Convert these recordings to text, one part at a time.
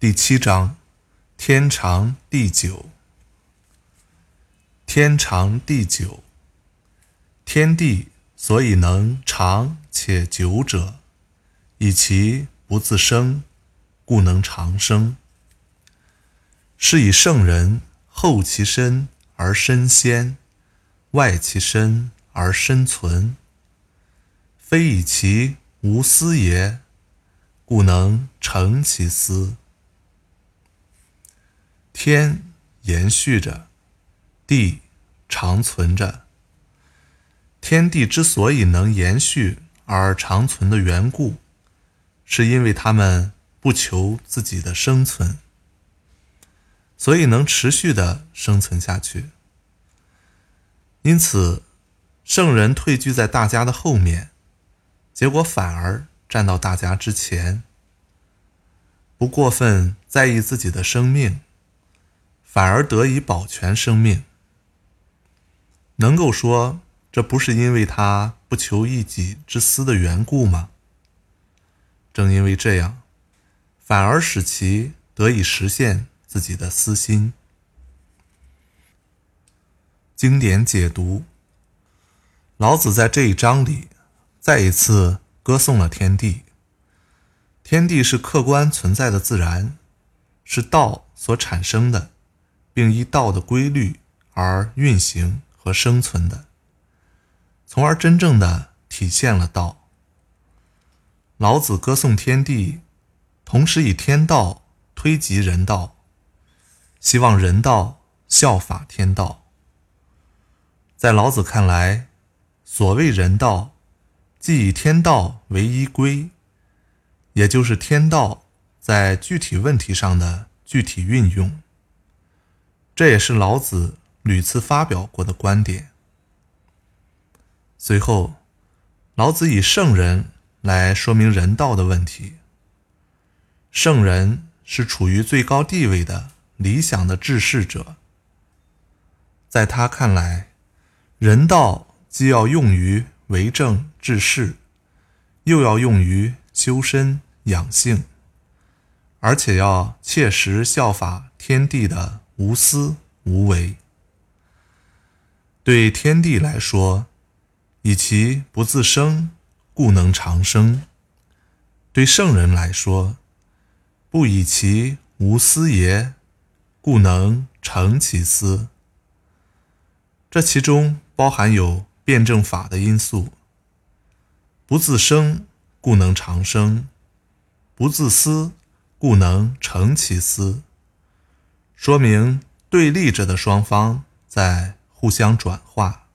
第七章：天长地久。天长地久，天地所以能长且久者，以其不自生，故能长生。是以圣人后其身而身先，外其身而身存。非以其无私也，故能成其私。天延续着，地长存着。天地之所以能延续而长存的缘故，是因为他们不求自己的生存，所以能持续的生存下去。因此，圣人退居在大家的后面，结果反而站到大家之前，不过分在意自己的生命。反而得以保全生命，能够说这不是因为他不求一己之私的缘故吗？正因为这样，反而使其得以实现自己的私心。经典解读：老子在这一章里再一次歌颂了天地。天地是客观存在的自然，是道所产生的。并依道的规律而运行和生存的，从而真正的体现了道。老子歌颂天地，同时以天道推及人道，希望人道效法天道。在老子看来，所谓人道，即以天道为依归，也就是天道在具体问题上的具体运用。这也是老子屡次发表过的观点。随后，老子以圣人来说明人道的问题。圣人是处于最高地位的理想的治世者，在他看来，人道既要用于为政治世，又要用于修身养性，而且要切实效法天地的。无私无为，对天地来说，以其不自生，故能长生；对圣人来说，不以其无私也，故能成其私。这其中包含有辩证法的因素。不自生，故能长生；不自私，故能成其私。说明对立着的双方在互相转化。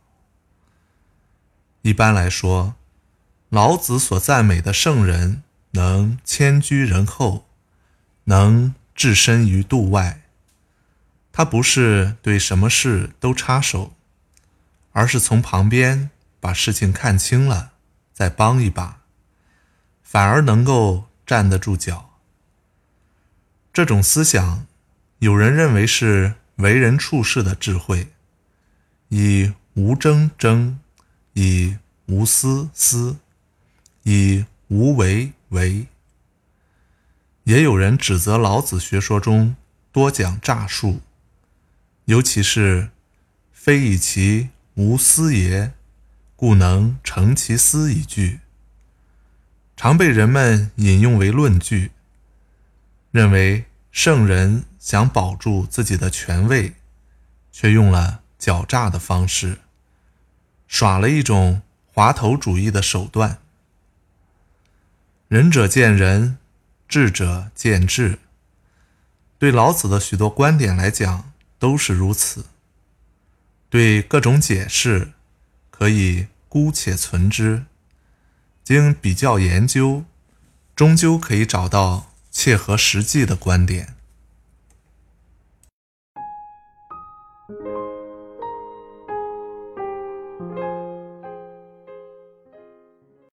一般来说，老子所赞美的圣人能谦居人后，能置身于度外。他不是对什么事都插手，而是从旁边把事情看清了，再帮一把，反而能够站得住脚。这种思想。有人认为是为人处事的智慧，以无争争，以无私私，以无为为。也有人指责老子学说中多讲诈术，尤其是“非以其无私也，故能成其私”一句，常被人们引用为论据，认为。圣人想保住自己的权位，却用了狡诈的方式，耍了一种滑头主义的手段。仁者见仁，智者见智。对老子的许多观点来讲都是如此。对各种解释，可以姑且存之，经比较研究，终究可以找到。切合实际的观点。Thank you.